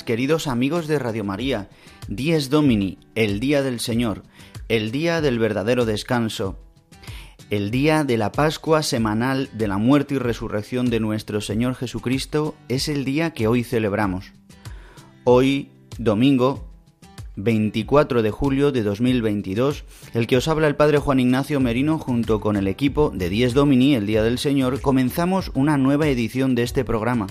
Queridos amigos de Radio María. Dies Domini, el día del Señor, el día del verdadero descanso, el día de la Pascua semanal de la muerte y resurrección de nuestro Señor Jesucristo es el día que hoy celebramos. Hoy, domingo, 24 de julio de 2022, el que os habla el Padre Juan Ignacio Merino junto con el equipo de Dies Domini, el Día del Señor, comenzamos una nueva edición de este programa,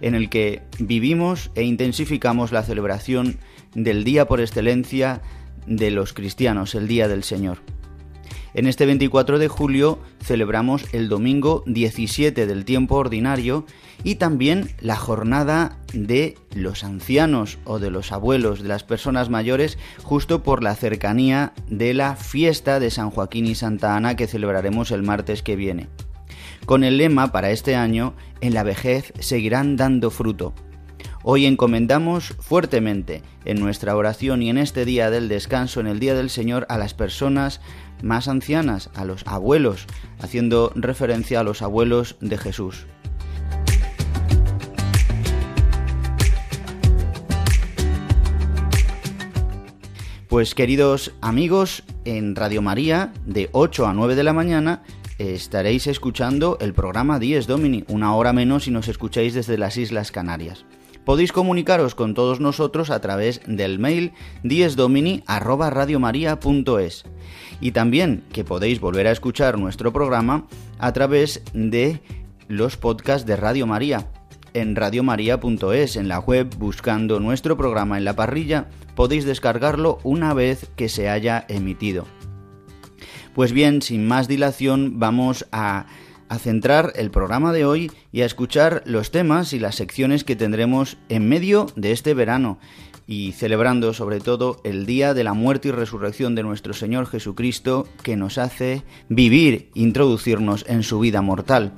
en el que vivimos e intensificamos la celebración del día por excelencia de los cristianos, el Día del Señor. En este 24 de julio celebramos el domingo 17 del tiempo ordinario y también la jornada de los ancianos o de los abuelos, de las personas mayores, justo por la cercanía de la fiesta de San Joaquín y Santa Ana que celebraremos el martes que viene. Con el lema para este año, en la vejez seguirán dando fruto. Hoy encomendamos fuertemente en nuestra oración y en este día del descanso, en el Día del Señor, a las personas más ancianas, a los abuelos, haciendo referencia a los abuelos de Jesús. Pues queridos amigos, en Radio María, de 8 a 9 de la mañana, estaréis escuchando el programa 10 Domini, una hora menos si nos escucháis desde las Islas Canarias. Podéis comunicaros con todos nosotros a través del mail diesdomini@radiomaria.es y también que podéis volver a escuchar nuestro programa a través de los podcasts de Radio María en radiomaria.es en la web buscando nuestro programa en la parrilla podéis descargarlo una vez que se haya emitido. Pues bien, sin más dilación vamos a centrar el programa de hoy y a escuchar los temas y las secciones que tendremos en medio de este verano y celebrando sobre todo el día de la muerte y resurrección de nuestro Señor Jesucristo que nos hace vivir, introducirnos en su vida mortal.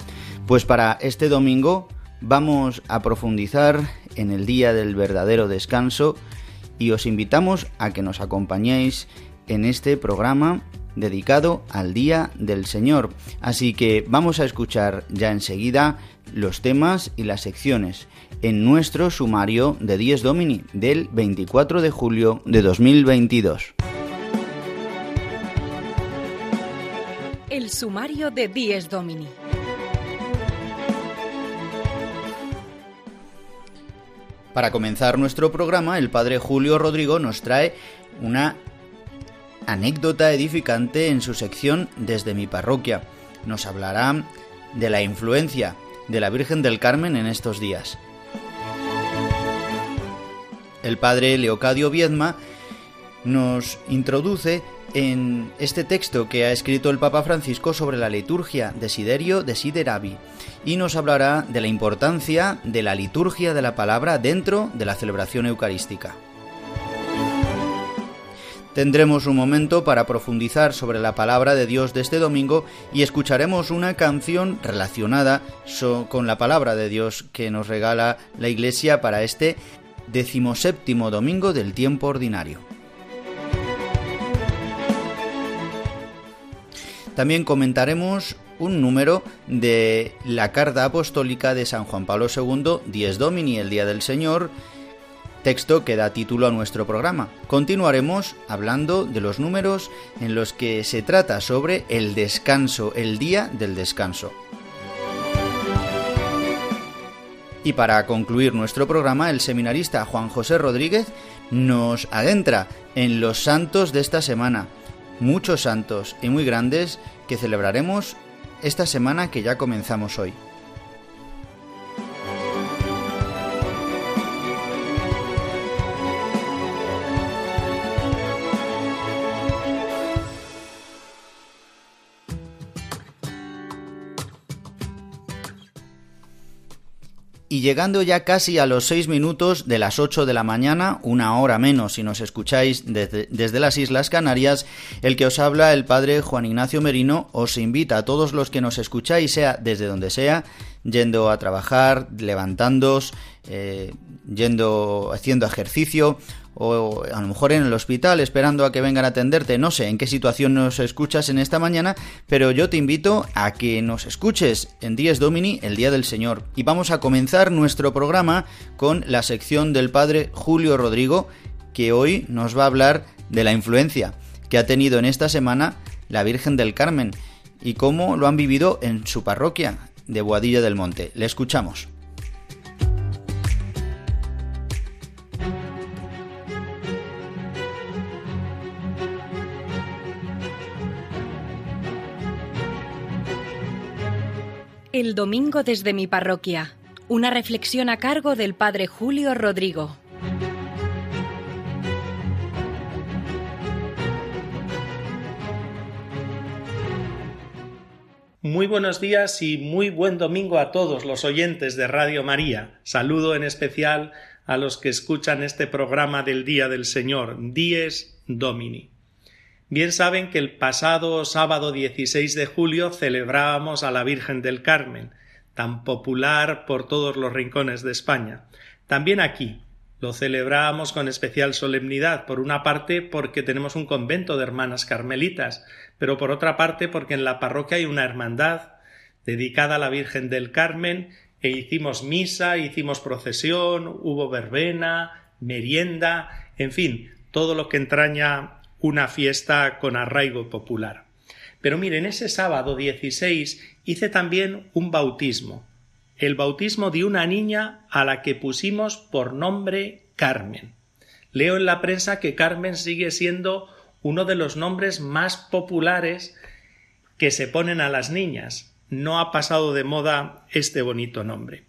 Pues para este domingo vamos a profundizar en el día del verdadero descanso y os invitamos a que nos acompañéis en este programa dedicado al Día del Señor. Así que vamos a escuchar ya enseguida los temas y las secciones en nuestro sumario de Dies Domini del 24 de julio de 2022. El sumario de Dies Domini. Para comenzar nuestro programa, el Padre Julio Rodrigo nos trae una anécdota edificante en su sección Desde mi parroquia. Nos hablará de la influencia de la Virgen del Carmen en estos días. El padre Leocadio Viedma nos introduce en este texto que ha escrito el Papa Francisco sobre la liturgia Desiderio Desideravi y nos hablará de la importancia de la liturgia de la palabra dentro de la celebración eucarística. Tendremos un momento para profundizar sobre la palabra de Dios de este domingo y escucharemos una canción relacionada con la palabra de Dios que nos regala la Iglesia para este decimoséptimo domingo del tiempo ordinario. También comentaremos un número de la Carta Apostólica de San Juan Pablo II, Dies Domini, el Día del Señor, texto que da título a nuestro programa. Continuaremos hablando de los números en los que se trata sobre el descanso, el día del descanso. Y para concluir nuestro programa, el seminarista Juan José Rodríguez nos adentra en los santos de esta semana, muchos santos y muy grandes que celebraremos esta semana que ya comenzamos hoy. Y llegando ya casi a los seis minutos de las ocho de la mañana, una hora menos si nos escucháis desde, desde, las Islas Canarias, el que os habla, el padre Juan Ignacio Merino, os invita a todos los que nos escucháis, sea desde donde sea, yendo a trabajar, levantándos, eh, yendo, haciendo ejercicio, o a lo mejor en el hospital esperando a que vengan a atenderte, no sé en qué situación nos escuchas en esta mañana, pero yo te invito a que nos escuches en Días Domini, el Día del Señor. Y vamos a comenzar nuestro programa con la sección del Padre Julio Rodrigo, que hoy nos va a hablar de la influencia que ha tenido en esta semana la Virgen del Carmen y cómo lo han vivido en su parroquia de Boadilla del Monte. Le escuchamos. El domingo desde mi parroquia. Una reflexión a cargo del Padre Julio Rodrigo. Muy buenos días y muy buen domingo a todos los oyentes de Radio María. Saludo en especial a los que escuchan este programa del Día del Señor, Dies Domini. Bien saben que el pasado sábado 16 de julio celebrábamos a la Virgen del Carmen, tan popular por todos los rincones de España. También aquí lo celebrábamos con especial solemnidad, por una parte porque tenemos un convento de hermanas carmelitas, pero por otra parte porque en la parroquia hay una hermandad dedicada a la Virgen del Carmen e hicimos misa, hicimos procesión, hubo verbena, merienda, en fin, todo lo que entraña una fiesta con arraigo popular. Pero miren, ese sábado 16 hice también un bautismo, el bautismo de una niña a la que pusimos por nombre Carmen. Leo en la prensa que Carmen sigue siendo uno de los nombres más populares que se ponen a las niñas. No ha pasado de moda este bonito nombre.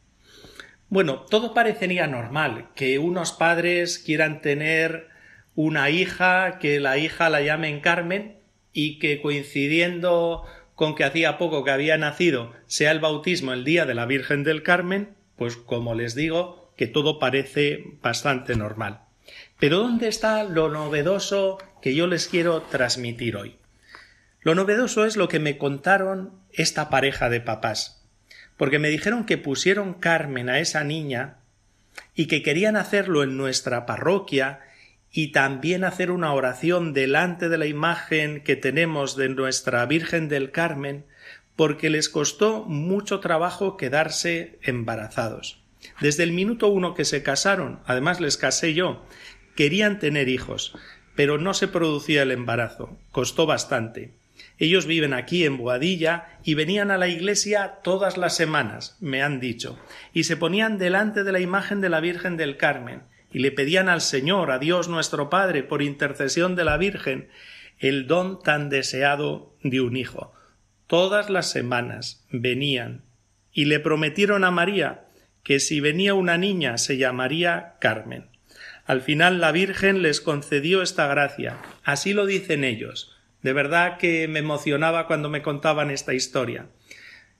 Bueno, todo parecería normal, que unos padres quieran tener una hija, que la hija la llamen Carmen y que coincidiendo con que hacía poco que había nacido sea el bautismo el día de la Virgen del Carmen, pues como les digo, que todo parece bastante normal. Pero ¿dónde está lo novedoso que yo les quiero transmitir hoy? Lo novedoso es lo que me contaron esta pareja de papás, porque me dijeron que pusieron Carmen a esa niña y que querían hacerlo en nuestra parroquia y también hacer una oración delante de la imagen que tenemos de nuestra Virgen del Carmen, porque les costó mucho trabajo quedarse embarazados. Desde el minuto uno que se casaron, además les casé yo, querían tener hijos, pero no se producía el embarazo, costó bastante. Ellos viven aquí en Boadilla y venían a la iglesia todas las semanas, me han dicho, y se ponían delante de la imagen de la Virgen del Carmen, y le pedían al Señor, a Dios nuestro Padre, por intercesión de la Virgen, el don tan deseado de un hijo. Todas las semanas venían y le prometieron a María que si venía una niña se llamaría Carmen. Al final la Virgen les concedió esta gracia. Así lo dicen ellos. De verdad que me emocionaba cuando me contaban esta historia.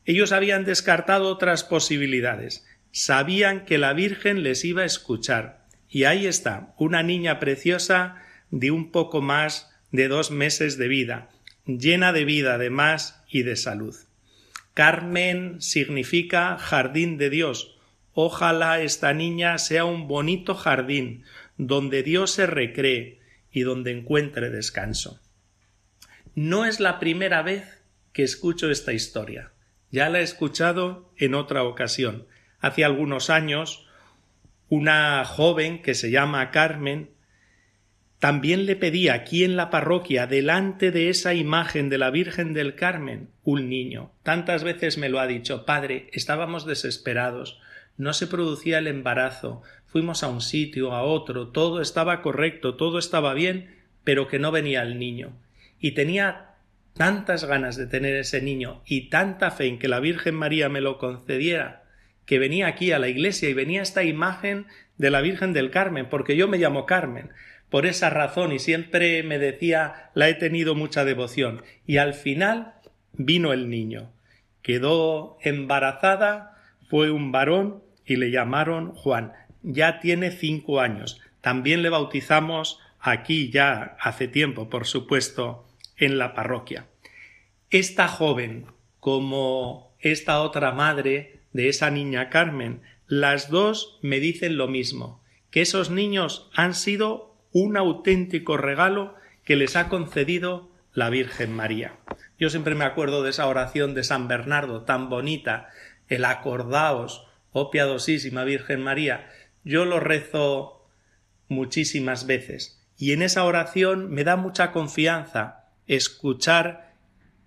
Ellos habían descartado otras posibilidades. Sabían que la Virgen les iba a escuchar, y ahí está, una niña preciosa de un poco más de dos meses de vida, llena de vida además y de salud. Carmen significa jardín de Dios. Ojalá esta niña sea un bonito jardín donde Dios se recree y donde encuentre descanso. No es la primera vez que escucho esta historia. Ya la he escuchado en otra ocasión. Hace algunos años una joven que se llama Carmen, también le pedía aquí en la parroquia, delante de esa imagen de la Virgen del Carmen, un niño. Tantas veces me lo ha dicho, Padre, estábamos desesperados, no se producía el embarazo, fuimos a un sitio, a otro, todo estaba correcto, todo estaba bien, pero que no venía el niño. Y tenía tantas ganas de tener ese niño y tanta fe en que la Virgen María me lo concediera, que venía aquí a la iglesia y venía esta imagen de la Virgen del Carmen, porque yo me llamo Carmen, por esa razón y siempre me decía la he tenido mucha devoción. Y al final vino el niño. Quedó embarazada, fue un varón y le llamaron Juan. Ya tiene cinco años. También le bautizamos aquí ya hace tiempo, por supuesto, en la parroquia. Esta joven, como esta otra madre de esa niña Carmen, las dos me dicen lo mismo, que esos niños han sido un auténtico regalo que les ha concedido la Virgen María. Yo siempre me acuerdo de esa oración de San Bernardo tan bonita, el acordaos, oh piadosísima Virgen María. Yo lo rezo muchísimas veces y en esa oración me da mucha confianza escuchar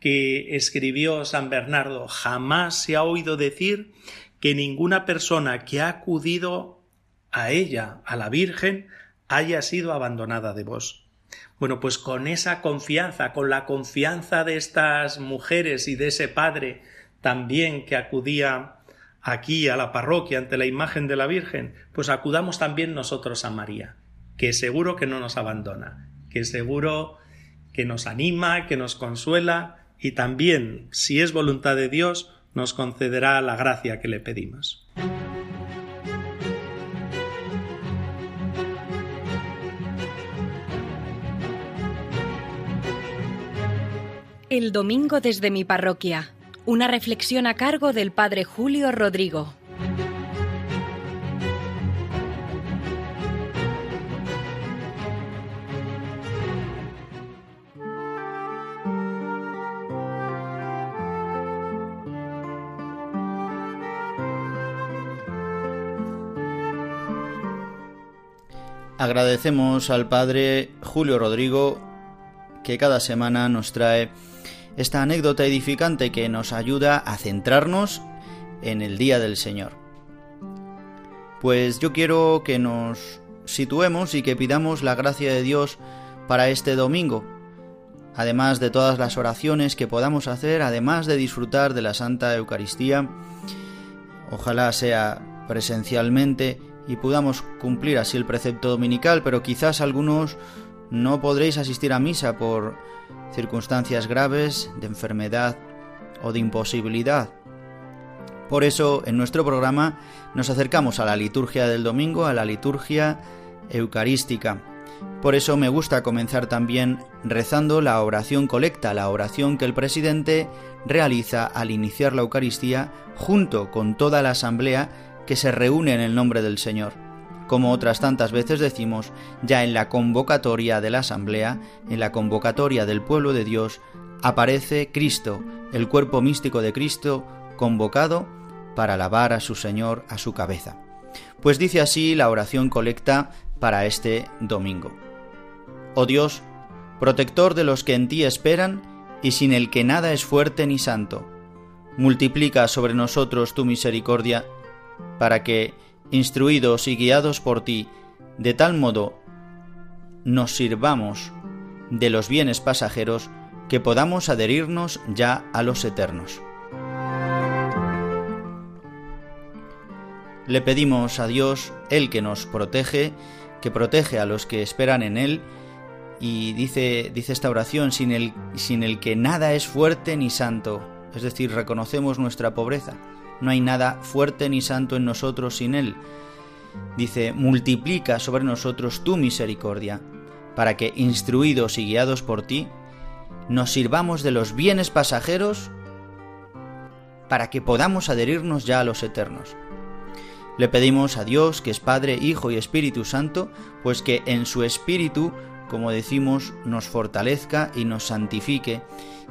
que escribió San Bernardo jamás se ha oído decir que ninguna persona que ha acudido a ella, a la Virgen, haya sido abandonada de vos. Bueno, pues con esa confianza, con la confianza de estas mujeres y de ese padre también que acudía aquí a la parroquia ante la imagen de la Virgen, pues acudamos también nosotros a María que seguro que no nos abandona, que seguro que nos anima, que nos consuela y también, si es voluntad de Dios, nos concederá la gracia que le pedimos. El domingo desde mi parroquia. Una reflexión a cargo del Padre Julio Rodrigo. Agradecemos al Padre Julio Rodrigo que cada semana nos trae esta anécdota edificante que nos ayuda a centrarnos en el Día del Señor. Pues yo quiero que nos situemos y que pidamos la gracia de Dios para este domingo, además de todas las oraciones que podamos hacer, además de disfrutar de la Santa Eucaristía, ojalá sea presencialmente y podamos cumplir así el precepto dominical, pero quizás algunos no podréis asistir a misa por circunstancias graves de enfermedad o de imposibilidad. Por eso en nuestro programa nos acercamos a la liturgia del domingo, a la liturgia eucarística. Por eso me gusta comenzar también rezando la oración colecta, la oración que el presidente realiza al iniciar la Eucaristía junto con toda la asamblea que se reúne en el nombre del Señor. Como otras tantas veces decimos, ya en la convocatoria de la Asamblea, en la convocatoria del pueblo de Dios, aparece Cristo, el cuerpo místico de Cristo, convocado para alabar a su Señor a su cabeza. Pues dice así la oración colecta para este domingo. Oh Dios, protector de los que en ti esperan y sin el que nada es fuerte ni santo, multiplica sobre nosotros tu misericordia para que, instruidos y guiados por ti, de tal modo nos sirvamos de los bienes pasajeros que podamos adherirnos ya a los eternos. Le pedimos a Dios, el que nos protege, que protege a los que esperan en Él, y dice, dice esta oración, sin el, sin el que nada es fuerte ni santo, es decir, reconocemos nuestra pobreza no hay nada fuerte ni santo en nosotros sin Él. Dice, multiplica sobre nosotros tu misericordia, para que, instruidos y guiados por ti, nos sirvamos de los bienes pasajeros para que podamos adherirnos ya a los eternos. Le pedimos a Dios, que es Padre, Hijo y Espíritu Santo, pues que en su Espíritu, como decimos, nos fortalezca y nos santifique,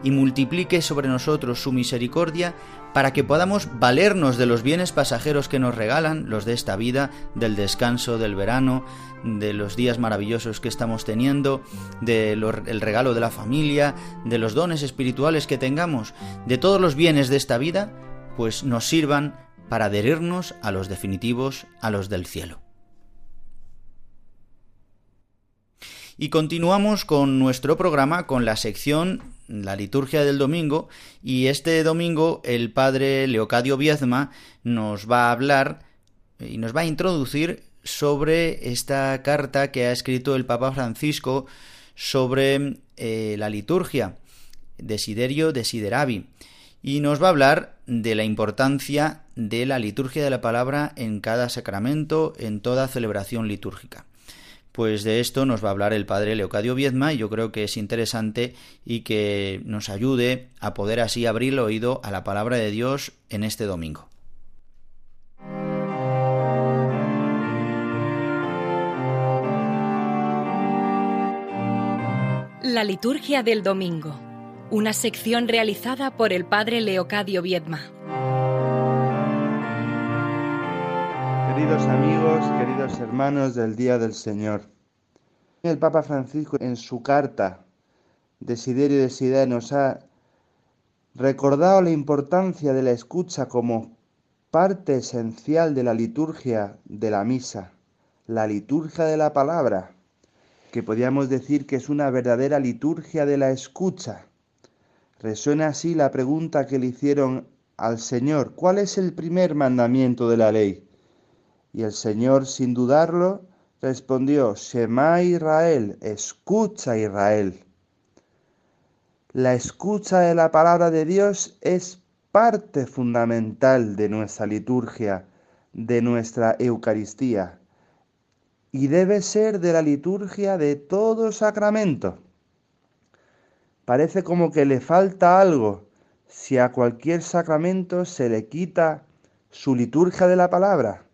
y multiplique sobre nosotros su misericordia para que podamos valernos de los bienes pasajeros que nos regalan, los de esta vida, del descanso, del verano, de los días maravillosos que estamos teniendo, del regalo de la familia, de los dones espirituales que tengamos, de todos los bienes de esta vida, pues nos sirvan para adherirnos a los definitivos, a los del cielo. Y continuamos con nuestro programa con la sección La liturgia del domingo y este domingo el padre Leocadio Viezma nos va a hablar y nos va a introducir sobre esta carta que ha escrito el Papa Francisco sobre eh, la liturgia, Desiderio Desideravi, y nos va a hablar de la importancia de la liturgia de la palabra en cada sacramento, en toda celebración litúrgica. Pues de esto nos va a hablar el padre Leocadio Viezma y yo creo que es interesante y que nos ayude a poder así abrir el oído a la palabra de Dios en este domingo. La liturgia del domingo, una sección realizada por el padre Leocadio Viedma. Queridos amigos, queridos hermanos del Día del Señor, el Papa Francisco en su carta Desiderio de Sidé nos ha recordado la importancia de la escucha como parte esencial de la liturgia de la misa, la liturgia de la palabra, que podríamos decir que es una verdadera liturgia de la escucha. Resuena así la pregunta que le hicieron al Señor, ¿cuál es el primer mandamiento de la ley? Y el Señor, sin dudarlo, respondió, Shema Israel, escucha Israel. La escucha de la palabra de Dios es parte fundamental de nuestra liturgia, de nuestra Eucaristía y debe ser de la liturgia de todo sacramento. Parece como que le falta algo si a cualquier sacramento se le quita su liturgia de la palabra,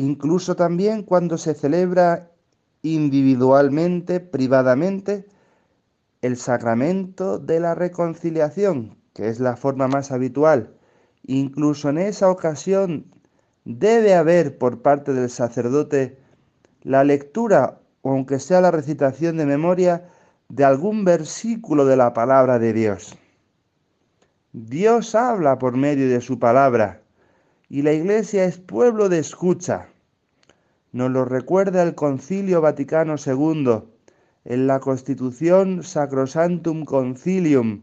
incluso también cuando se celebra individualmente, privadamente, el sacramento de la reconciliación, que es la forma más habitual. Incluso en esa ocasión debe haber por parte del sacerdote la lectura, aunque sea la recitación de memoria, de algún versículo de la palabra de Dios. Dios habla por medio de su palabra y la iglesia es pueblo de escucha. Nos lo recuerda el Concilio Vaticano II en la Constitución Sacrosantum Concilium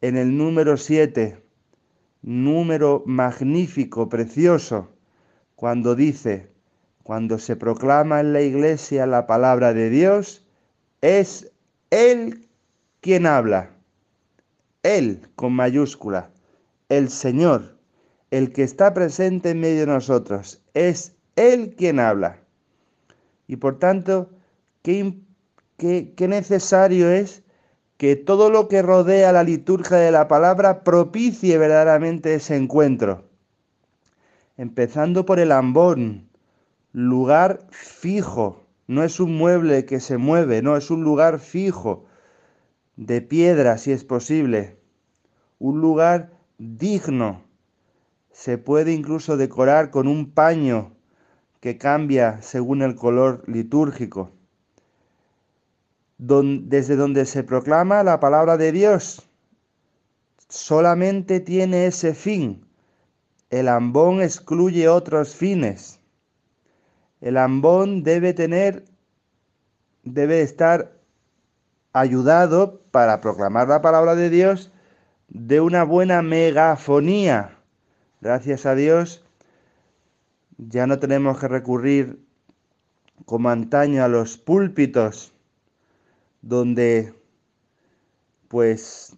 en el número 7, número magnífico, precioso, cuando dice, cuando se proclama en la iglesia la palabra de Dios, es Él quien habla. Él con mayúscula. El Señor, el que está presente en medio de nosotros. Es Él quien habla. Y por tanto, qué, necesario es que todo lo que rodea la liturgia de la palabra propicie verdaderamente ese encuentro. Empezando por el ambón, lugar fijo, no es un mueble que se mueve, no, es un lugar fijo, de piedra si es posible, un lugar digno. Se puede incluso decorar con un paño que cambia según el color litúrgico. desde donde se proclama la palabra de Dios, solamente tiene ese fin. El ambón excluye otros fines. El ambón debe tener, debe estar ayudado para proclamar la palabra de Dios de una buena megafonía. Gracias a Dios, ya no tenemos que recurrir como antaño a los púlpitos, donde pues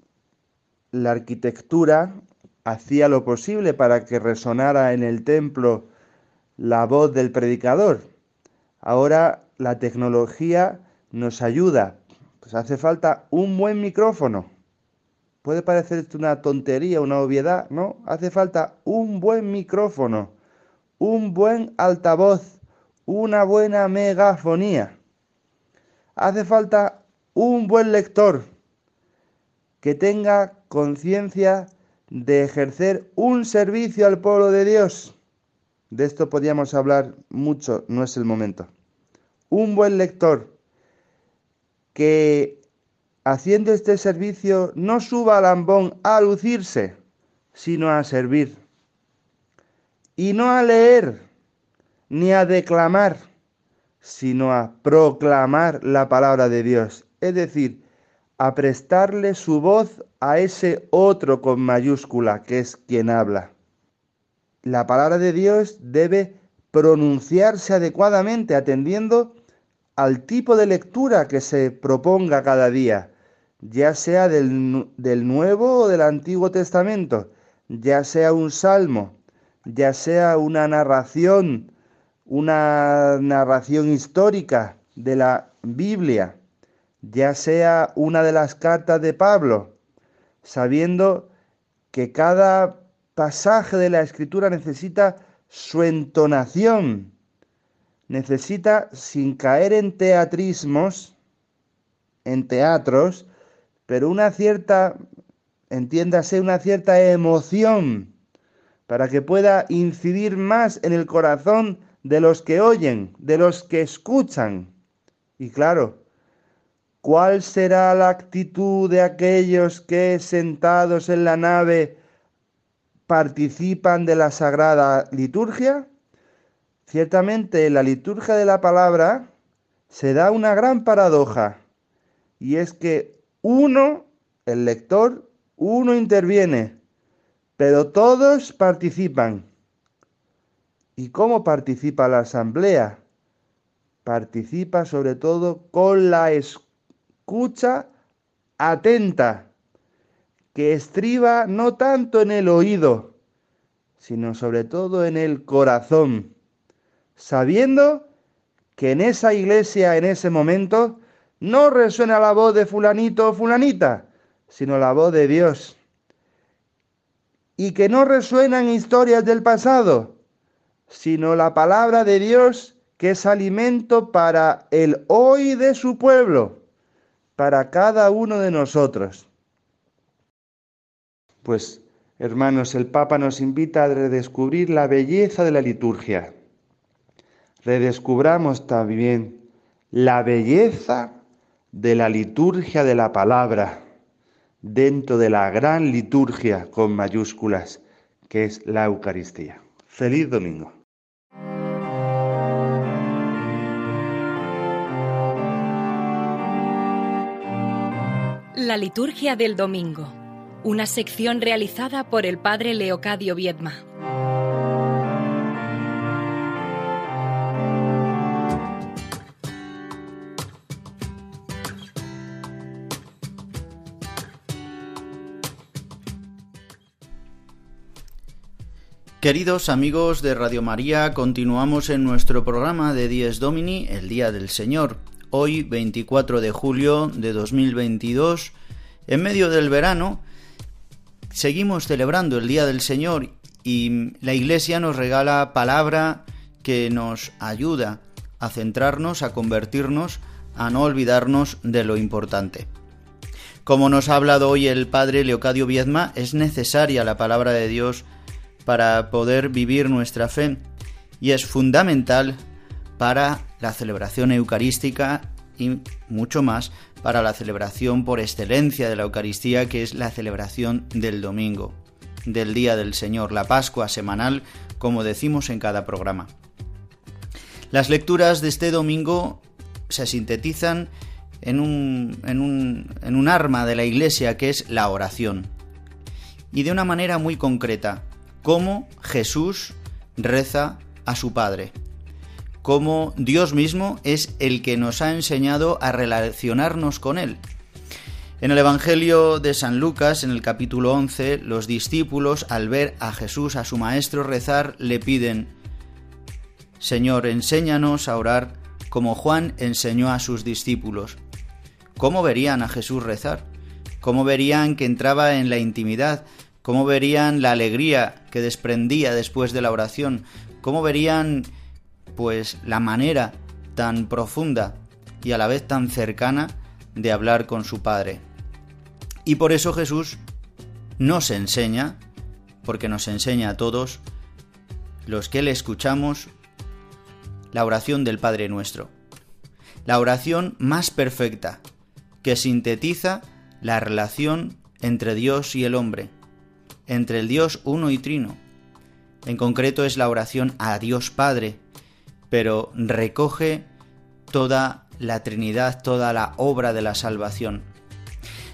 la arquitectura hacía lo posible para que resonara en el templo la voz del predicador. Ahora la tecnología nos ayuda. Pues hace falta un buen micrófono. Puede parecer una tontería, una obviedad, ¿no? Hace falta un buen micrófono, un buen altavoz, una buena megafonía. Hace falta un buen lector que tenga conciencia de ejercer un servicio al pueblo de Dios. De esto podríamos hablar mucho, no es el momento. Un buen lector que haciendo este servicio no suba al ambón a lucirse, sino a servir. Y no a leer, ni a declamar, sino a proclamar la palabra de Dios, es decir, a prestarle su voz a ese otro con mayúscula, que es quien habla. La palabra de Dios debe pronunciarse adecuadamente, atendiendo al tipo de lectura que se proponga cada día, ya sea del, del Nuevo o del Antiguo Testamento, ya sea un salmo, ya sea una narración, una narración histórica de la Biblia, ya sea una de las cartas de Pablo, sabiendo que cada pasaje de la escritura necesita su entonación, necesita, sin caer en teatrismos, en teatros, pero una cierta, entiéndase, una cierta emoción para que pueda incidir más en el corazón de los que oyen, de los que escuchan. Y claro, ¿cuál será la actitud de aquellos que sentados en la nave participan de la sagrada liturgia? Ciertamente en la liturgia de la palabra se da una gran paradoja, y es que uno, el lector, uno interviene, pero todos participan. ¿Y cómo participa la asamblea? Participa sobre todo con la escucha atenta, que estriba no tanto en el oído, sino sobre todo en el corazón sabiendo que en esa iglesia, en ese momento, no resuena la voz de fulanito o fulanita, sino la voz de Dios. Y que no resuenan historias del pasado, sino la palabra de Dios que es alimento para el hoy de su pueblo, para cada uno de nosotros. Pues, hermanos, el Papa nos invita a redescubrir la belleza de la liturgia redescubramos también la belleza de la liturgia de la palabra dentro de la gran liturgia con mayúsculas que es la Eucaristía. Feliz domingo. La liturgia del domingo, una sección realizada por el padre Leocadio Viedma. Queridos amigos de Radio María, continuamos en nuestro programa de Dies Domini, el Día del Señor. Hoy, 24 de julio de 2022, en medio del verano, seguimos celebrando el Día del Señor y la Iglesia nos regala palabra que nos ayuda a centrarnos, a convertirnos, a no olvidarnos de lo importante. Como nos ha hablado hoy el Padre Leocadio Viedma, es necesaria la palabra de Dios para poder vivir nuestra fe y es fundamental para la celebración eucarística y mucho más para la celebración por excelencia de la Eucaristía, que es la celebración del domingo, del Día del Señor, la Pascua semanal, como decimos en cada programa. Las lecturas de este domingo se sintetizan en un, arma de la Iglesia, que es la oración, y de una manera muy concreta cómo Jesús reza a su Padre, cómo Dios mismo es el que nos ha enseñado a relacionarnos con Él. En el Evangelio de San Lucas, en el capítulo 11, los discípulos, al ver a Jesús, a su Maestro rezar, le piden, Señor, enséñanos a orar como Juan enseñó a sus discípulos. ¿Cómo verían a Jesús rezar? ¿Cómo verían que entraba en la intimidad? Cómo verían la alegría que desprendía después de la oración, cómo verían pues la manera tan profunda y a la vez tan cercana de hablar con su Padre. Y por eso Jesús nos enseña, porque nos enseña a todos, los que le escuchamos, la oración del Padre nuestro. La oración más perfecta, que sintetiza la relación entre Dios y el hombre entre el Dios uno y trino. En concreto es la oración a Dios Padre, pero recoge toda la Trinidad, toda la obra de la salvación.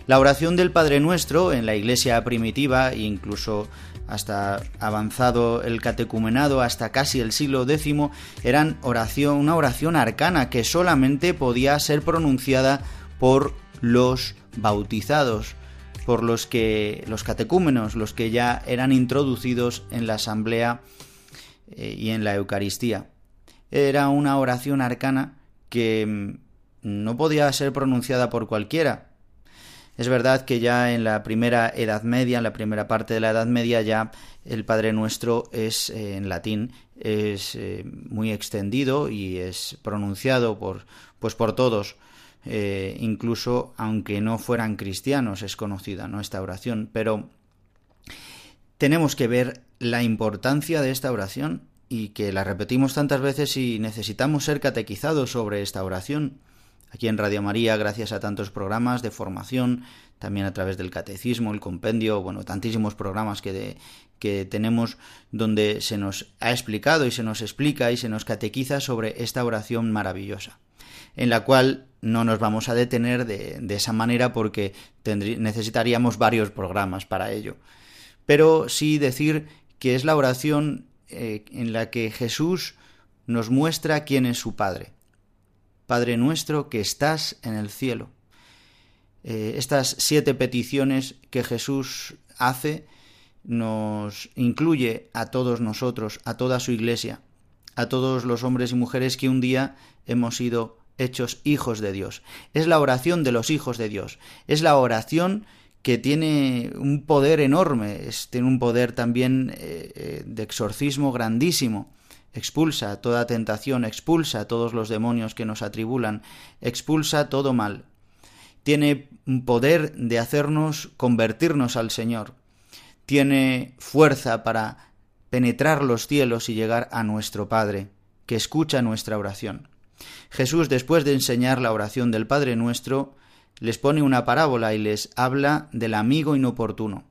La oración del Padre Nuestro en la iglesia primitiva, incluso hasta avanzado el catecumenado, hasta casi el siglo X, eran oración, una oración arcana que solamente podía ser pronunciada por los bautizados, por los que los catecúmenos, los que ya eran introducidos en la asamblea eh, y en la Eucaristía. Era una oración arcana que mm, no podía ser pronunciada por cualquiera. Es verdad que ya en la primera Edad Media, en la primera parte de la Edad Media, ya el Padre Nuestro es eh, en latín, es eh, muy extendido y es pronunciado por, pues por todos. Incluso aunque no fueran cristianos, es conocida ¿no? esta oración. Pero tenemos que ver la importancia de esta oración y que la repetimos tantas veces y necesitamos ser catequizados sobre esta oración. Aquí en Radio María, gracias a tantos programas de formación, también a través del catecismo, el compendio, bueno, tantísimos programas que, que tenemos donde se nos ha explicado y se nos explica y se nos catequiza sobre esta oración maravillosa, en la cual no nos vamos a detener de, esa manera porque necesitaríamos varios programas para ello. Pero sí decir que es la oración eh, en la que Jesús nos muestra quién es su Padre. Padre nuestro que estás en el cielo. Eh, estas siete peticiones que Jesús hace nos incluye a todos nosotros, a toda su iglesia, a todos los hombres y mujeres que un día hemos sido hechos hijos de Dios. Es la oración de los hijos de Dios. Es la oración que tiene un poder enorme, tiene un poder también eh, eh, de exorcismo grandísimo. Expulsa toda tentación, expulsa todos los demonios que nos atribulan, expulsa todo mal. Tiene un poder de hacernos convertirnos al Señor. Tiene fuerza para penetrar los cielos y llegar a nuestro Padre, que escucha nuestra oración. Jesús, después de enseñar la oración del Padre nuestro, les pone una parábola y les habla del amigo inoportuno.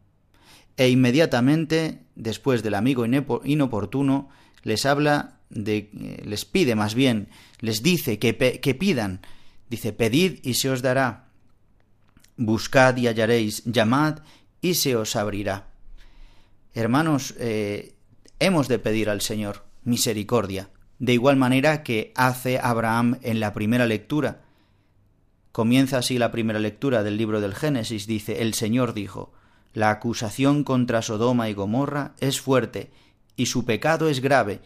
E inmediatamente, después del amigo inoportuno, les habla de, eh, les pide más bien, les dice que, que pidan. Dice, pedid y se os dará. Buscad y hallaréis, llamad y se os abrirá. Hermanos, eh, hemos de pedir al Señor misericordia, de igual manera que hace Abraham en la primera lectura, Comienza así la primera lectura del libro del Génesis. Dice, el Señor dijo, la acusación contra Sodoma y Gomorra es fuerte y su pecado es grave.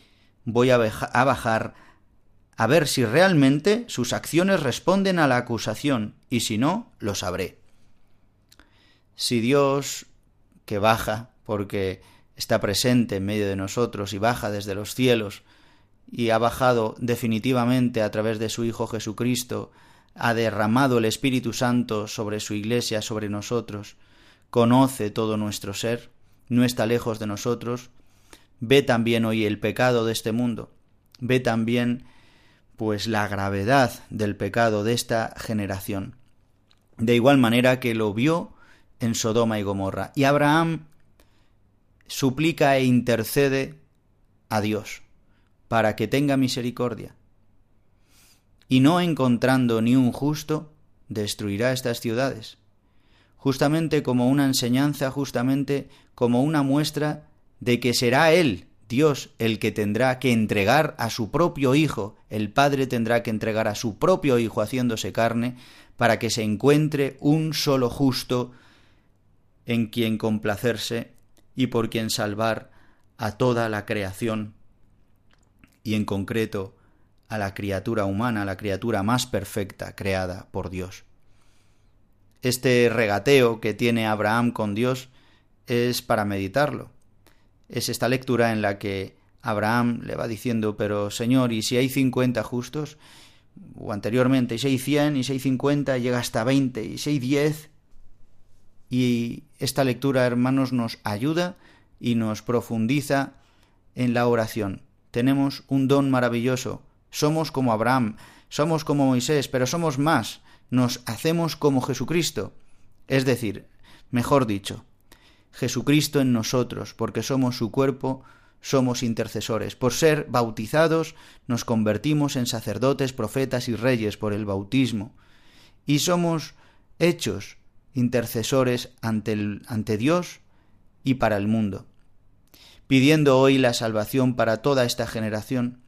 Voy a, bajar a ver si realmente sus acciones responden a la acusación y si no, lo sabré. Si Dios, que baja, porque está presente en medio de nosotros y baja desde los cielos, y ha bajado definitivamente a través de su Hijo Jesucristo ha derramado el Espíritu Santo sobre su Iglesia, sobre nosotros, conoce todo nuestro ser, no está lejos de nosotros, ve también hoy el pecado de este mundo, ve también pues la gravedad del pecado de esta generación, de igual manera que lo vio en Sodoma y Gomorra. Y Abraham suplica e intercede a Dios para que tenga misericordia, y no encontrando ni un justo, destruirá estas ciudades. Justamente como una enseñanza, justamente como una muestra de que será Él, Dios, el que tendrá que entregar a su propio Hijo, el Padre tendrá que entregar a su propio Hijo haciéndose carne, para que se encuentre un solo justo en quien complacerse y por quien salvar a toda la creación, y en concreto a la criatura humana, la criatura más perfecta creada por Dios. Este regateo que tiene Abraham con Dios es para meditarlo. Es esta lectura en la que Abraham le va diciendo, pero Señor, ¿y si hay cincuenta justos? O anteriormente, ¿y si hay cien? ¿Y si hay cincuenta? Llega hasta veinte, ¿y si hay diez? Y esta lectura, hermanos, nos ayuda y nos profundiza en la oración. Tenemos un don maravilloso somos como Abraham, somos como Moisés, pero somos más, nos hacemos como Jesucristo. Es decir, mejor dicho, Jesucristo en nosotros, porque somos su cuerpo, somos intercesores. Por ser bautizados nos convertimos en sacerdotes, profetas y reyes por el bautismo. Y somos hechos intercesores ante, el, ante Dios y para el mundo. Pidiendo hoy la salvación para toda esta generación,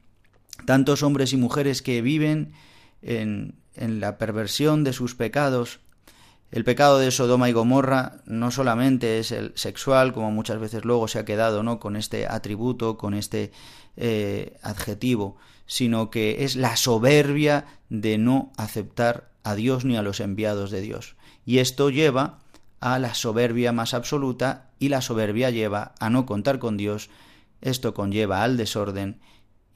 tantos hombres y mujeres que viven en, en la perversión de sus pecados, el pecado de Sodoma y Gomorra no solamente es el sexual, como muchas veces luego se ha quedado, ¿no? con este atributo, con este eh, adjetivo, sino que es la soberbia de no aceptar a Dios ni a los enviados de Dios. Y esto lleva a la soberbia más absoluta y la soberbia lleva a no contar con Dios, esto conlleva al desorden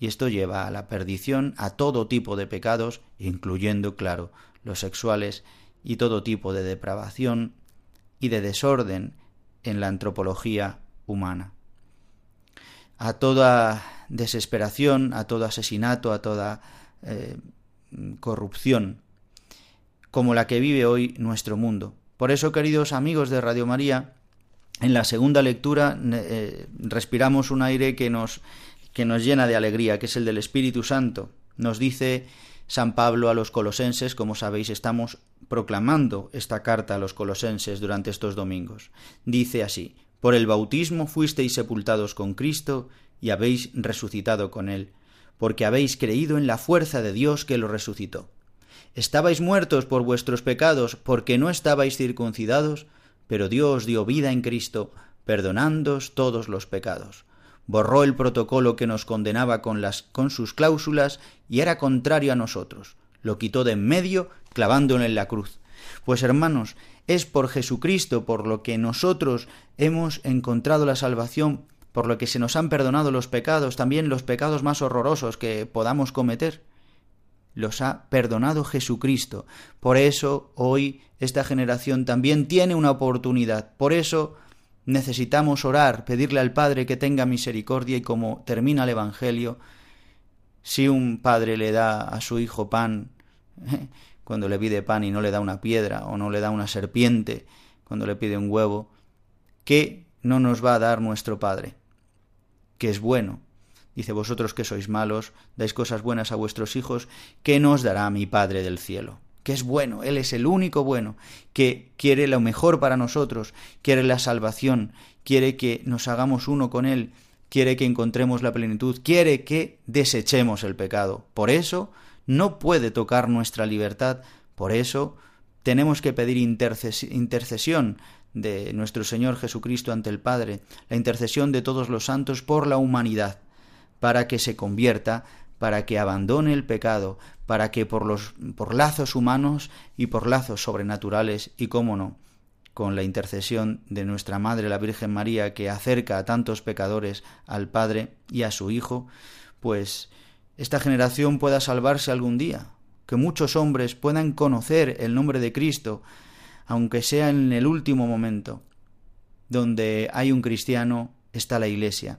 y esto lleva a la perdición, a todo tipo de pecados, incluyendo, claro, los sexuales y todo tipo de depravación y de desorden en la antropología humana. A toda desesperación, a todo asesinato, a toda eh, corrupción, como la que vive hoy nuestro mundo. Por eso, queridos amigos de Radio María, en la segunda lectura eh, respiramos un aire que nos, que nos llena de alegría, que es el del Espíritu Santo. Nos dice San Pablo a los colosenses, como sabéis, estamos proclamando esta carta a los colosenses durante estos domingos. Dice así, Por el bautismo fuisteis sepultados con Cristo y habéis resucitado con Él, porque habéis creído en la fuerza de Dios que lo resucitó. Estabais muertos por vuestros pecados, porque no estabais circuncidados, pero Dios dio vida en Cristo, perdonándoos todos los pecados borró el protocolo que nos condenaba con, las, con sus cláusulas y era contrario a nosotros. Lo quitó de en medio, clavándolo en la cruz. Pues hermanos, es por Jesucristo por lo que nosotros hemos encontrado la salvación, por lo que se nos han perdonado los pecados, también los pecados más horrorosos que podamos cometer. Los ha perdonado Jesucristo. Por eso hoy esta generación también tiene una oportunidad. Por eso Necesitamos orar, pedirle al Padre que tenga misericordia y como termina el Evangelio, si un padre le da a su hijo pan, cuando le pide pan y no le da una piedra o no le da una serpiente, cuando le pide un huevo, ¿qué no nos va a dar nuestro Padre? Que es bueno. Dice vosotros que sois malos, dais cosas buenas a vuestros hijos, ¿qué nos dará mi Padre del cielo? que es bueno, Él es el único bueno, que quiere lo mejor para nosotros, quiere la salvación, quiere que nos hagamos uno con Él, quiere que encontremos la plenitud, quiere que desechemos el pecado. Por eso no puede tocar nuestra libertad, por eso tenemos que pedir intercesión de nuestro Señor Jesucristo ante el Padre, la intercesión de todos los santos por la humanidad, para que se convierta para que abandone el pecado, para que por los por lazos humanos y por lazos sobrenaturales y cómo no, con la intercesión de nuestra Madre la Virgen María que acerca a tantos pecadores al Padre y a su Hijo, pues esta generación pueda salvarse algún día, que muchos hombres puedan conocer el nombre de Cristo, aunque sea en el último momento. Donde hay un cristiano está la Iglesia,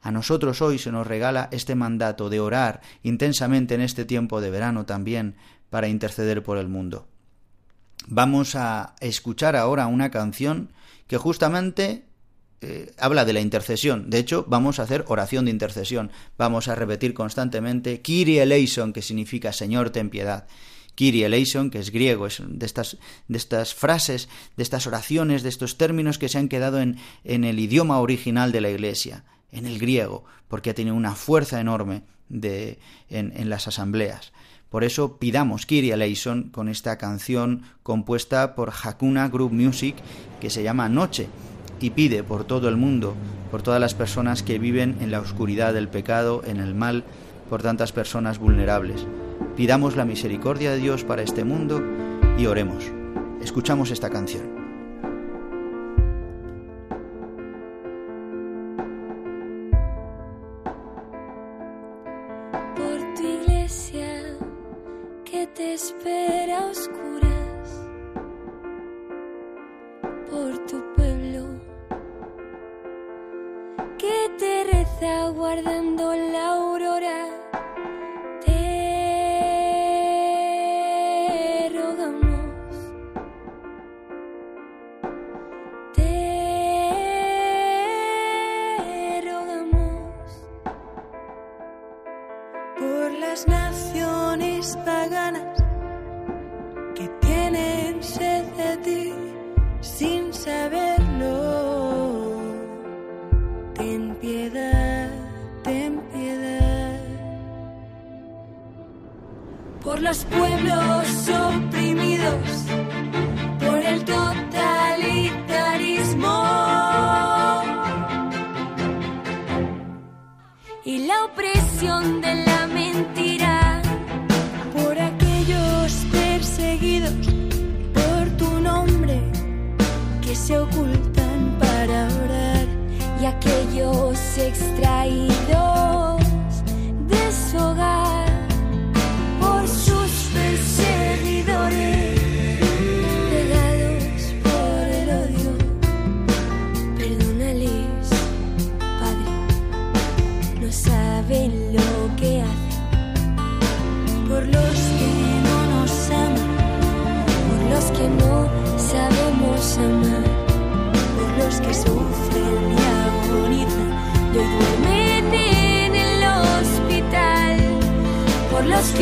a nosotros hoy se nos regala este mandato de orar intensamente en este tiempo de verano también para interceder por el mundo. Vamos a escuchar ahora una canción que justamente eh, habla de la intercesión. De hecho, vamos a hacer oración de intercesión. Vamos a repetir constantemente Kyrie eleison, que significa Señor, ten piedad. Kyrie eleison, que es griego, es de estas, de estas frases, de estas oraciones, de estos términos que se han quedado en, en el idioma original de la Iglesia en el griego, porque ha tenido una fuerza enorme de, en, las asambleas. Por eso pidamos Kyrie eleison con esta canción compuesta por Hakuna Group Music que se llama Noche y pide por todo el mundo, por todas las personas que viven en la oscuridad del pecado, en el mal, por tantas personas vulnerables. Pidamos la misericordia de Dios para este mundo y oremos. Escuchamos esta canción. Te rogamos los pueblos oprimidos, por el totalitarismo. Y la opresión de la mentira por aquellos perseguidos por tu nombre que se ocultan para orar y aquellos extraídos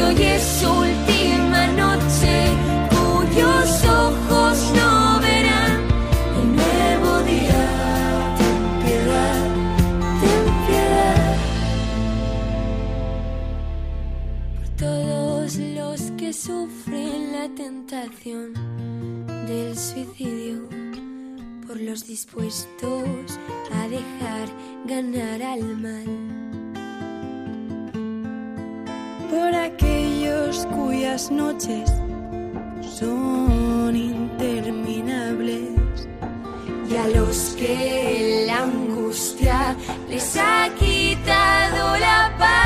hoy es su última noche, cuyos ojos no verán el nuevo día. Ten piedad, ten piedad. por todos los que sufren la tentación del suicidio, por los dispuestos a dejar ganar al mal, por cuyas noches son interminables y a los que la angustia les ha quitado la paz.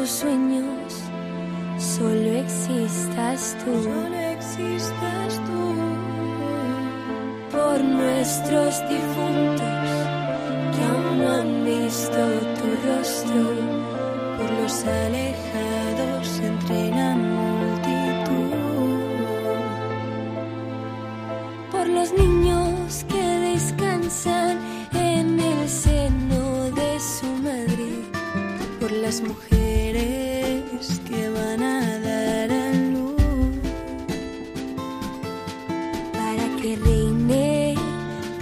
sus sueños solo existas tú. Solo existas tú. Por nuestros difuntos que aún no han visto tu rostro, por los alejados entre la multitud, por los niños que descansan en el seno de su madre, por las mujeres que van a dar a luz, para que reine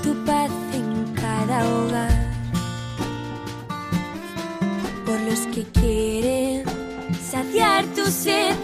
tu paz en cada hogar, por los que quieren saciar tu sed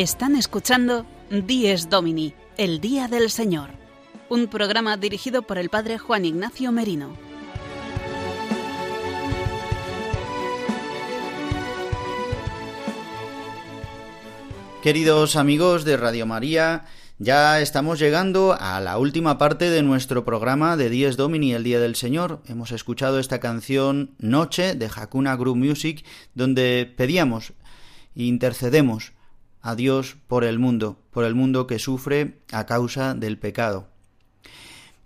Están escuchando Dies Domini, el Día del Señor. Un programa dirigido por el Padre Juan Ignacio Merino. Queridos amigos de Radio María, ya estamos llegando a la última parte de nuestro programa de Dies Domini, el Día del Señor. Hemos escuchado esta canción Noche de Hakuna Group Music, donde pedíamos intercedemos a Dios por el mundo, por el mundo que sufre a causa del pecado.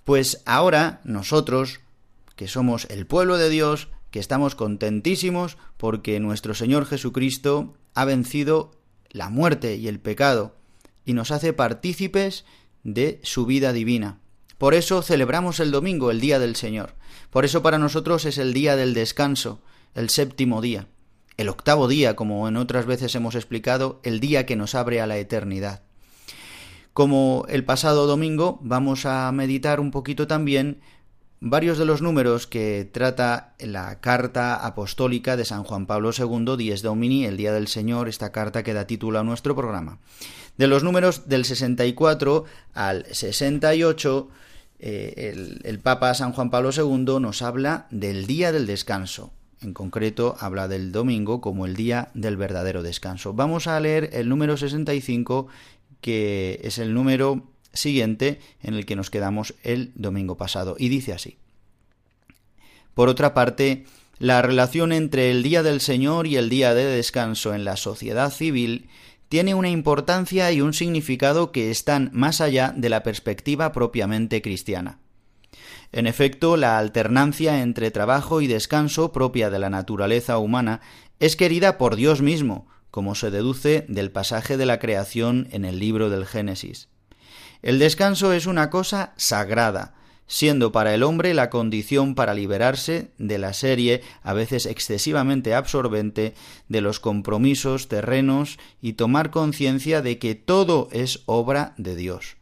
Pues ahora nosotros, que somos el pueblo de Dios, que estamos contentísimos porque nuestro Señor Jesucristo ha vencido la muerte y el pecado, y nos hace partícipes de su vida divina. Por eso celebramos el domingo, el día del Señor. Por eso para nosotros es el día del descanso, el séptimo día. El octavo día, como en otras veces hemos explicado, el día que nos abre a la eternidad. Como el pasado domingo, vamos a meditar un poquito también varios de los números que trata la carta apostólica de San Juan Pablo II, Dies Domini, el Día del Señor, esta carta que da título a nuestro programa. De los números del 64 al 68, eh, el, el Papa San Juan Pablo II nos habla del Día del Descanso. En concreto, habla del domingo como el día del verdadero descanso. Vamos a leer el número 65, que es el número siguiente en el que nos quedamos el domingo pasado. Y dice así. Por otra parte, la relación entre el día del Señor y el día de descanso en la sociedad civil tiene una importancia y un significado que están más allá de la perspectiva propiamente cristiana. En efecto, la alternancia entre trabajo y descanso propia de la naturaleza humana es querida por Dios mismo, como se deduce del pasaje de la creación en el libro del Génesis. El descanso es una cosa sagrada, siendo para el hombre la condición para liberarse de la serie, a veces excesivamente absorbente, de los compromisos terrenos y tomar conciencia de que todo es obra de Dios.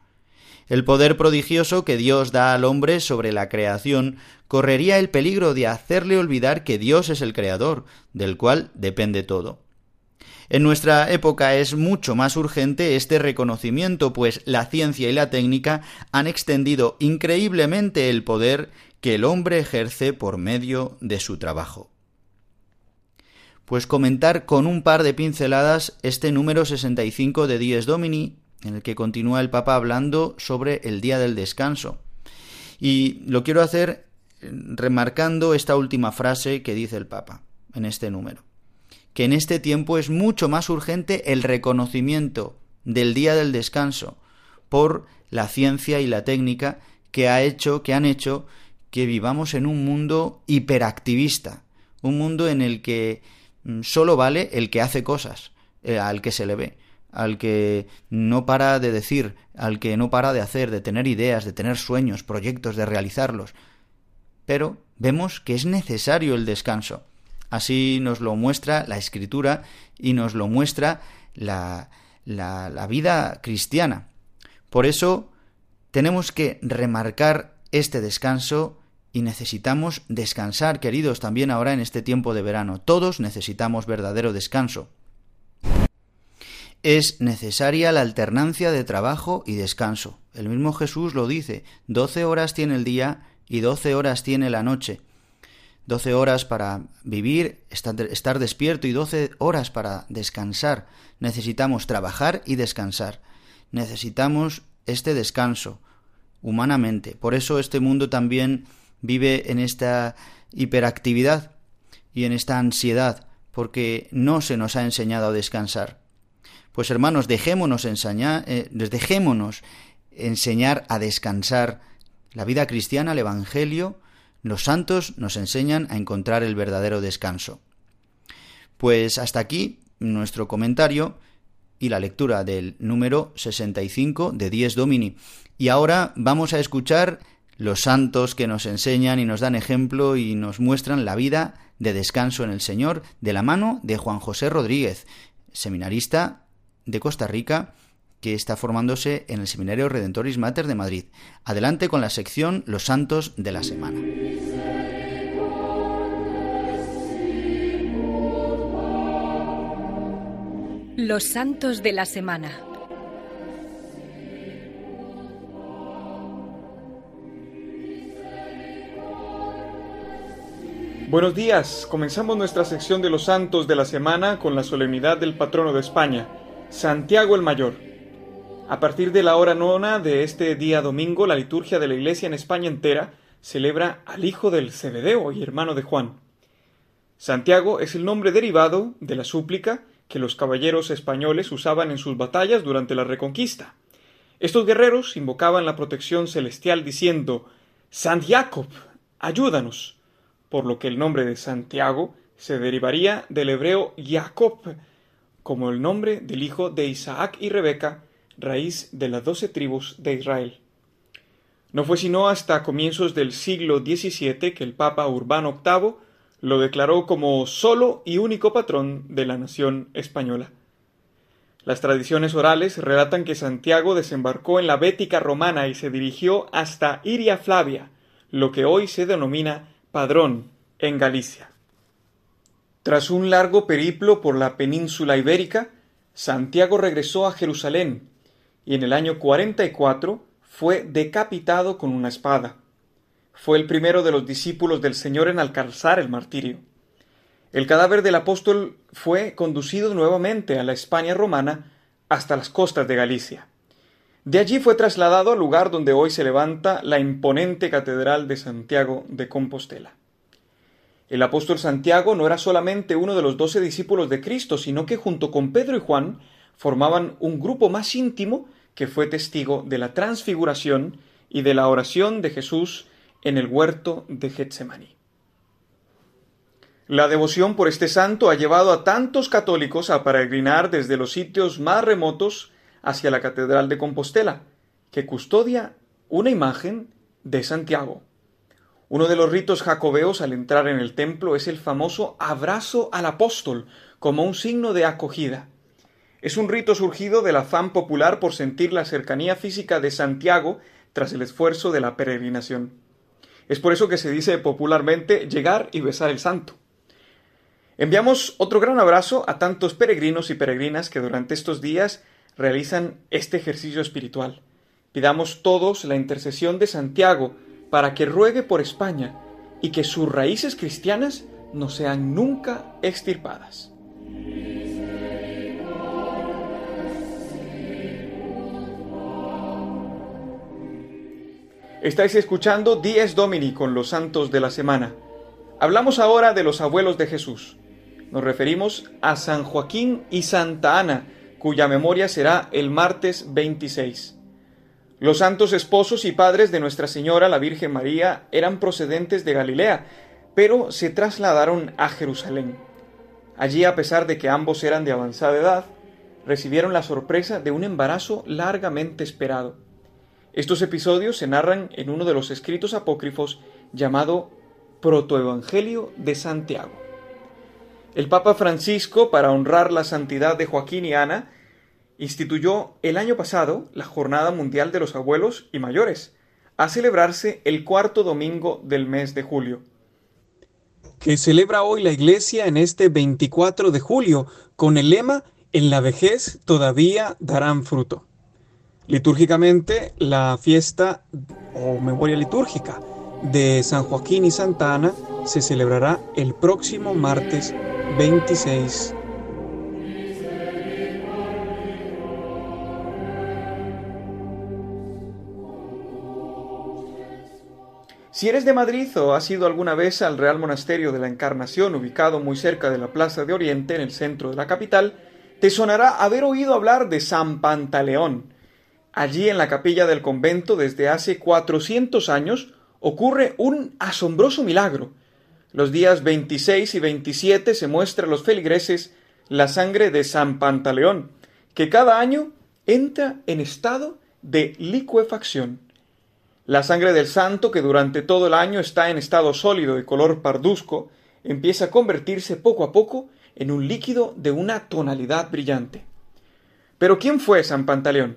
El poder prodigioso que Dios da al hombre sobre la creación correría el peligro de hacerle olvidar que Dios es el Creador, del cual depende todo. En nuestra época es mucho más urgente este reconocimiento, pues la ciencia y la técnica han extendido increíblemente el poder que el hombre ejerce por medio de su trabajo. Pues comentar con un par de pinceladas este número 65 de Dies Domini, en el que continúa el Papa hablando sobre el día del descanso. Y lo quiero hacer remarcando esta última frase que dice el Papa en este número que en este tiempo es mucho más urgente el reconocimiento del día del descanso por la ciencia y la técnica que ha hecho, que han hecho que vivamos en un mundo hiperactivista, un mundo en el que mm, solo vale el que hace cosas, eh, al que se le ve, al que no para de decir, al que no para de hacer, de tener ideas, de tener sueños, proyectos, de realizarlos. Pero vemos que es necesario el descanso. Así nos lo muestra la escritura y nos lo muestra la, la, vida cristiana. Por eso tenemos que remarcar este descanso y necesitamos descansar, queridos, también ahora en este tiempo de verano. Todos necesitamos verdadero descanso. Es necesaria la alternancia de trabajo y descanso. El mismo Jesús lo dice, doce horas tiene el día y doce horas tiene la noche. 12 horas para vivir, estar, despierto y 12 horas para descansar. Necesitamos trabajar y descansar. Necesitamos este descanso humanamente. Por eso este mundo también vive en esta hiperactividad y en esta ansiedad, porque no se nos ha enseñado a descansar. Pues hermanos, dejémonos enseñar, eh, dejémonos enseñar a descansar. La vida cristiana, el Evangelio, los santos nos enseñan a encontrar el verdadero descanso. Pues hasta aquí nuestro comentario y la lectura del número 65 de Dies Domini. Y ahora vamos a escuchar los santos que nos enseñan y nos dan ejemplo y nos muestran la vida de descanso en el Señor de la mano de Juan José Rodríguez, seminarista de Costa Rica que está formándose en el Seminario Redentoris Mater de Madrid. Adelante con la sección Los Santos de la Semana. Los Santos de la Semana. Buenos días, comenzamos nuestra sección de los santos de la semana con la solemnidad del patrono de España, Santiago el Mayor. A partir de la hora nona de este día domingo, la liturgia de la Iglesia en España entera celebra al hijo del Cebedeo y hermano de Juan. Santiago es el nombre derivado de la súplica que los caballeros españoles usaban en sus batallas durante la Reconquista. Estos guerreros invocaban la protección celestial diciendo Sant Jacob, ayúdanos, por lo que el nombre de Santiago se derivaría del hebreo Jacob, como el nombre del hijo de Isaac y Rebeca, raíz de las doce tribus de Israel. No fue sino hasta comienzos del siglo XVII que el Papa Urbano VIII lo declaró como solo y único patrón de la nación española. Las tradiciones orales relatan que Santiago desembarcó en la Bética romana y se dirigió hasta Iria Flavia, lo que hoy se denomina Padrón, en Galicia. Tras un largo periplo por la península ibérica, Santiago regresó a Jerusalén y en el año 44 fue decapitado con una espada. Fue el primero de los discípulos del Señor en alcanzar el martirio. El cadáver del apóstol fue conducido nuevamente a la España romana hasta las costas de Galicia. De allí fue trasladado al lugar donde hoy se levanta la imponente Catedral de Santiago de Compostela. El apóstol Santiago no era solamente uno de los doce discípulos de Cristo, sino que junto con Pedro y Juan formaban un grupo más íntimo que fue testigo de la transfiguración y de la oración de Jesús en el huerto de Getsemaní. La devoción por este santo ha llevado a tantos católicos a peregrinar desde los sitios más remotos hacia la Catedral de Compostela, que custodia una imagen de Santiago. Uno de los ritos jacobeos al entrar en el templo es el famoso abrazo al apóstol, como un signo de acogida. Es un rito surgido del afán popular por sentir la cercanía física de Santiago tras el esfuerzo de la peregrinación. Es por eso que se dice popularmente llegar y besar el santo. Enviamos otro gran abrazo a tantos peregrinos y peregrinas que durante estos días realizan este ejercicio espiritual. Pidamos todos la intercesión de Santiago para que ruegue por España y que sus raíces cristianas no sean nunca extirpadas. Estáis escuchando Dies Domini con los santos de la semana. Hablamos ahora de los abuelos de Jesús. Nos referimos a San Joaquín y Santa Ana, cuya memoria será el martes 26. Los santos esposos y padres de Nuestra Señora la Virgen María eran procedentes de Galilea, pero se trasladaron a Jerusalén. Allí, a pesar de que ambos eran de avanzada edad, recibieron la sorpresa de un embarazo largamente esperado. Estos episodios se narran en uno de los escritos apócrifos llamado Protoevangelio de Santiago. El Papa Francisco, para honrar la santidad de Joaquín y Ana, instituyó el año pasado la Jornada Mundial de los Abuelos y Mayores, a celebrarse el cuarto domingo del mes de julio. Que celebra hoy la Iglesia en este 24 de julio, con el lema En la vejez todavía darán fruto. Litúrgicamente, la fiesta o memoria litúrgica de San Joaquín y Santa Ana se celebrará el próximo martes 26. Si eres de Madrid o has ido alguna vez al Real Monasterio de la Encarnación, ubicado muy cerca de la Plaza de Oriente, en el centro de la capital, te sonará haber oído hablar de San Pantaleón, Allí en la capilla del convento desde hace 400 años ocurre un asombroso milagro. Los días 26 y 27 se muestra a los feligreses la sangre de San Pantaleón, que cada año entra en estado de licuefacción. La sangre del santo, que durante todo el año está en estado sólido de color parduzco, empieza a convertirse poco a poco en un líquido de una tonalidad brillante. Pero ¿quién fue San Pantaleón?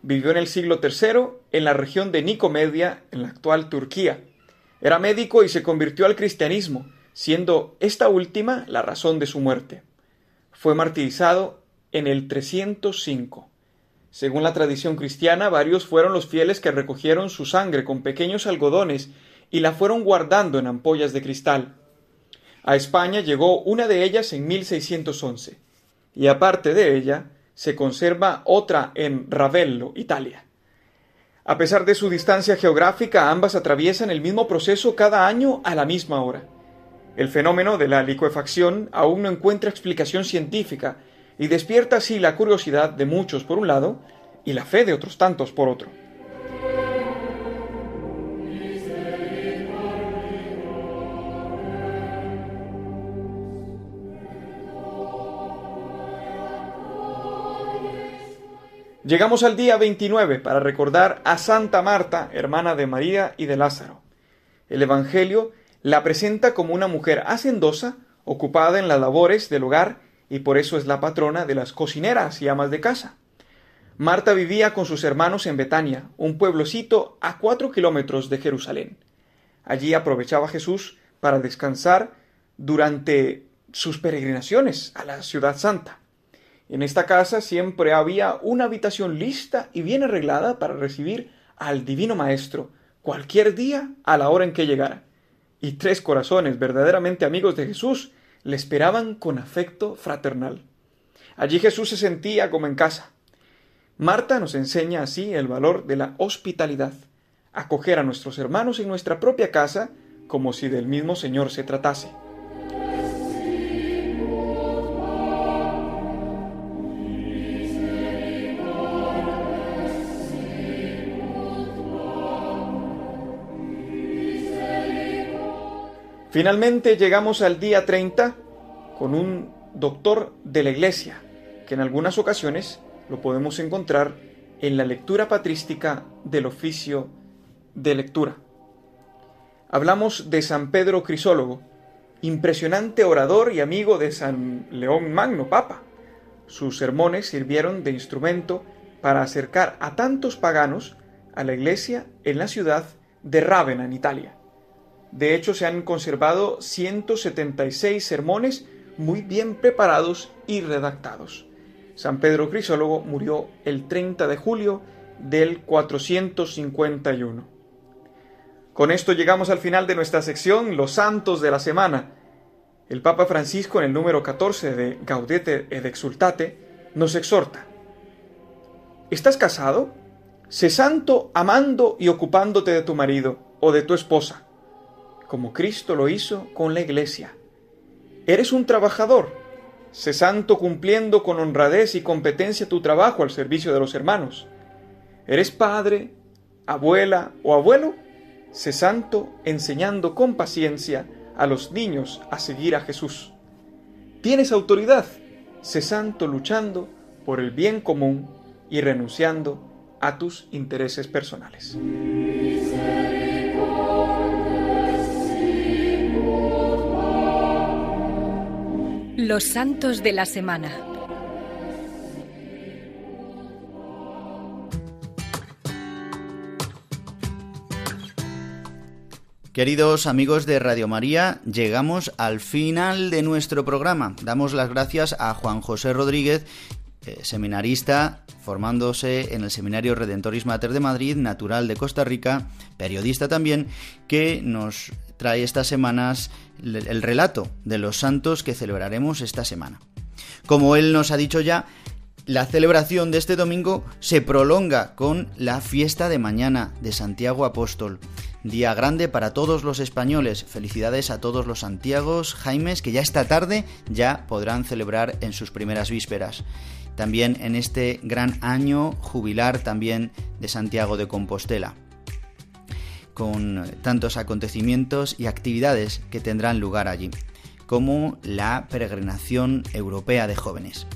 Vivió en el siglo III en la región de Nicomedia, en la actual Turquía. Era médico y se convirtió al cristianismo, siendo esta última la razón de su muerte. Fue martirizado en el 305. Según la tradición cristiana, varios fueron los fieles que recogieron su sangre con pequeños algodones y la fueron guardando en ampollas de cristal. A España llegó una de ellas en 1611, y aparte de ella, se conserva otra en Ravello, Italia. A pesar de su distancia geográfica, ambas atraviesan el mismo proceso cada año a la misma hora. El fenómeno de la licuefacción aún no encuentra explicación científica y despierta así la curiosidad de muchos por un lado y la fe de otros tantos por otro. Llegamos al día 29 para recordar a Santa Marta, hermana de María y de Lázaro. El Evangelio la presenta como una mujer hacendosa, ocupada en las labores del hogar y por eso es la patrona de las cocineras y amas de casa. Marta vivía con sus hermanos en Betania, un pueblocito a cuatro kilómetros de Jerusalén. Allí aprovechaba Jesús para descansar durante sus peregrinaciones a la ciudad santa. En esta casa siempre había una habitación lista y bien arreglada para recibir al Divino Maestro cualquier día a la hora en que llegara. Y tres corazones verdaderamente amigos de Jesús le esperaban con afecto fraternal. Allí Jesús se sentía como en casa. Marta nos enseña así el valor de la hospitalidad, acoger a nuestros hermanos en nuestra propia casa como si del mismo Señor se tratase. Finalmente llegamos al día 30 con un doctor de la iglesia, que en algunas ocasiones lo podemos encontrar en la lectura patrística del oficio de lectura. Hablamos de San Pedro Crisólogo, impresionante orador y amigo de San León Magno, Papa. Sus sermones sirvieron de instrumento para acercar a tantos paganos a la iglesia en la ciudad de Rávena, en Italia. De hecho, se han conservado 176 sermones muy bien preparados y redactados. San Pedro Crisólogo murió el 30 de julio del 451. Con esto llegamos al final de nuestra sección Los Santos de la Semana. El Papa Francisco en el número 14 de Gaudete et Exultate nos exhorta. ¿Estás casado? Sé santo amando y ocupándote de tu marido o de tu esposa como Cristo lo hizo con la iglesia. Eres un trabajador, sé santo cumpliendo con honradez y competencia tu trabajo al servicio de los hermanos. Eres padre, abuela o abuelo, sé santo enseñando con paciencia a los niños a seguir a Jesús. Tienes autoridad, sé santo luchando por el bien común y renunciando a tus intereses personales. Los santos de la semana. Queridos amigos de Radio María, llegamos al final de nuestro programa. Damos las gracias a Juan José Rodríguez, eh, seminarista formándose en el Seminario Redentoris Mater de Madrid, natural de Costa Rica, periodista también, que nos trae estas semanas el relato de los santos que celebraremos esta semana. Como él nos ha dicho ya, la celebración de este domingo se prolonga con la fiesta de mañana de Santiago Apóstol. Día grande para todos los españoles. Felicidades a todos los Santiagos, Jaimes, que ya esta tarde ya podrán celebrar en sus primeras vísperas. También en este gran año jubilar también de Santiago de Compostela con tantos acontecimientos y actividades que tendrán lugar allí, como la peregrinación europea de jóvenes.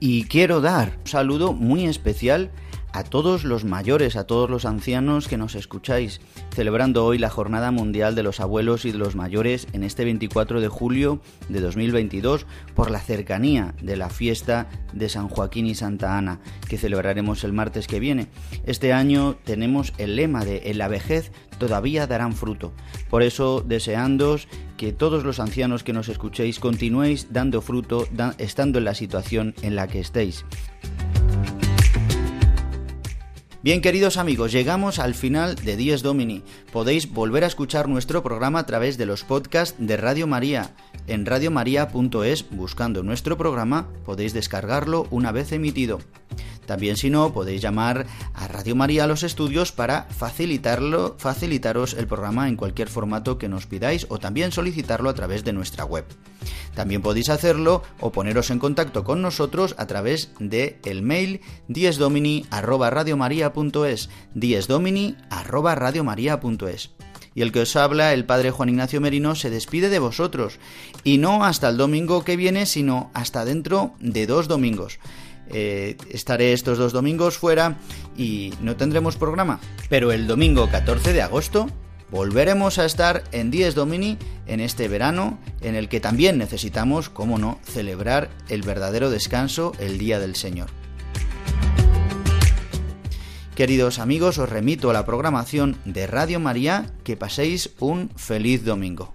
Y quiero dar un saludo muy especial a todos los mayores, a todos los ancianos que nos escucháis, celebrando hoy la Jornada Mundial de los Abuelos y de los Mayores en este 24 de julio de 2022 por la cercanía de la fiesta de San Joaquín y Santa Ana que celebraremos el martes que viene. Este año tenemos el lema de en la vejez todavía darán fruto. Por eso deseándoos que todos los ancianos que nos escuchéis continuéis dando fruto estando en la situación en la que estéis. Bien, queridos amigos, llegamos al final de Dies Domini. Podéis volver a escuchar nuestro programa a través de los podcasts de Radio María. En radiomaria.es, buscando nuestro programa, podéis descargarlo una vez emitido. También si no, podéis llamar a Radio María a los estudios para facilitarlo, facilitaros el programa en cualquier formato que nos pidáis o también solicitarlo a través de nuestra web. También podéis hacerlo o poneros en contacto con nosotros a través de el mail diesdomini@radiomaria.es, diesdomini@radiomaria.es. Y el que os habla, el padre Juan Ignacio Merino, se despide de vosotros. Y no hasta el domingo que viene, sino hasta dentro de dos domingos. Eh, estaré estos dos domingos fuera y no tendremos programa. Pero el domingo 14 de agosto volveremos a estar en Dies Domini en este verano en el que también necesitamos, como no, celebrar el verdadero descanso, el Día del Señor. Queridos amigos, os remito a la programación de Radio María, que paséis un feliz domingo.